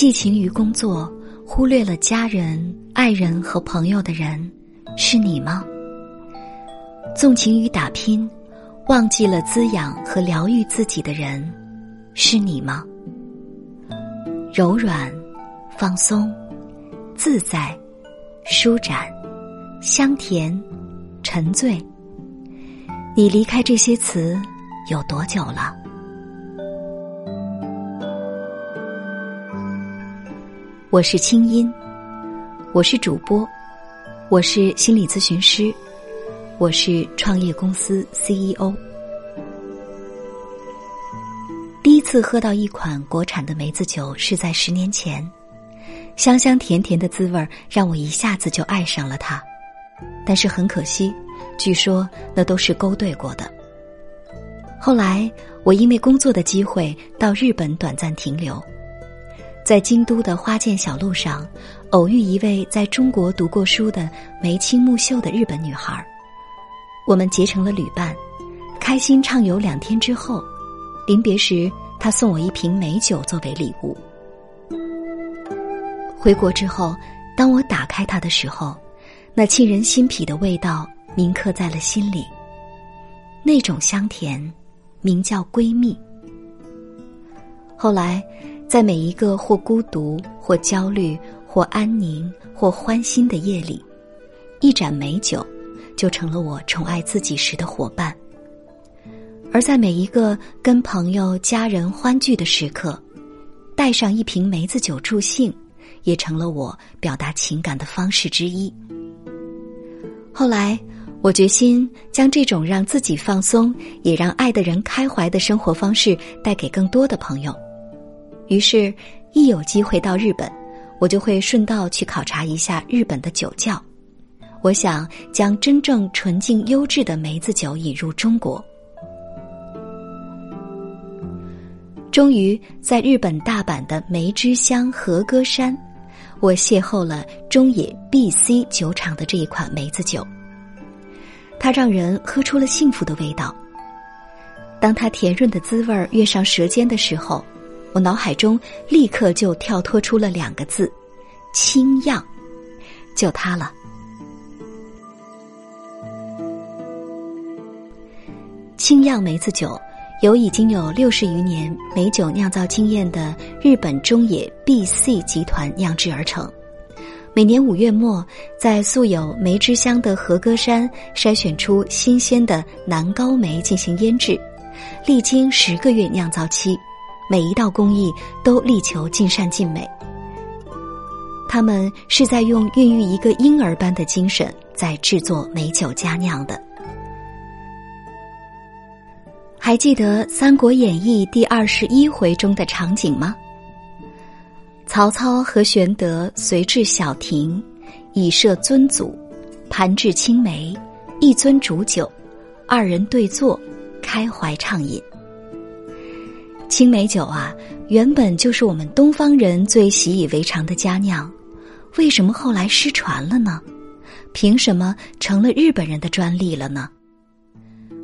寄情于工作，忽略了家人、爱人和朋友的人，是你吗？纵情于打拼，忘记了滋养和疗愈自己的人，是你吗？柔软、放松、自在、舒展、香甜、沉醉。你离开这些词有多久了？我是清音，我是主播，我是心理咨询师，我是创业公司 CEO。第一次喝到一款国产的梅子酒是在十年前，香香甜甜的滋味让我一下子就爱上了它。但是很可惜，据说那都是勾兑过的。后来我因为工作的机会到日本短暂停留。在京都的花见小路上，偶遇一位在中国读过书的眉清目秀的日本女孩，我们结成了旅伴，开心畅游两天之后，临别时她送我一瓶美酒作为礼物。回国之后，当我打开它的时候，那沁人心脾的味道铭刻在了心里。那种香甜，名叫闺蜜。后来。在每一个或孤独、或焦虑、或安宁、或欢欣的夜里，一盏美酒就成了我宠爱自己时的伙伴；而在每一个跟朋友、家人欢聚的时刻，带上一瓶梅子酒助兴，也成了我表达情感的方式之一。后来，我决心将这种让自己放松，也让爱的人开怀的生活方式带给更多的朋友。于是，一有机会到日本，我就会顺道去考察一下日本的酒窖。我想将真正纯净优质的梅子酒引入中国。终于在日本大阪的梅之乡和歌山，我邂逅了中野 B.C 酒厂的这一款梅子酒。它让人喝出了幸福的味道。当它甜润的滋味儿跃上舌尖的时候。我脑海中立刻就跳脱出了两个字：清样，就它了。清样梅子酒由已经有六十余年美酒酿造经验的日本中野 B.C 集团酿制而成。每年五月末，在素有梅之乡的和歌山筛选出新鲜的南高梅进行腌制，历经十个月酿造期。每一道工艺都力求尽善尽美，他们是在用孕育一个婴儿般的精神在制作美酒佳酿的。还记得《三国演义》第二十一回中的场景吗？曹操和玄德随至小亭，以设尊祖，盘置青梅，一樽煮酒，二人对坐，开怀畅饮。青梅酒啊，原本就是我们东方人最习以为常的佳酿，为什么后来失传了呢？凭什么成了日本人的专利了呢？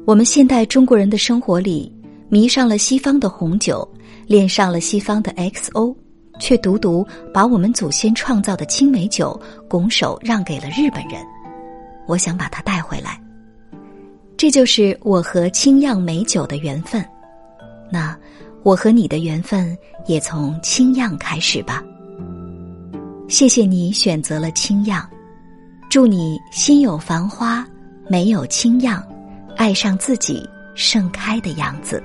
我们现代中国人的生活里，迷上了西方的红酒，恋上了西方的 XO，却独独把我们祖先创造的青梅酒拱手让给了日本人。我想把它带回来，这就是我和清酿美酒的缘分。那。我和你的缘分也从清漾开始吧。谢谢你选择了清漾，祝你心有繁花，没有清漾，爱上自己盛开的样子。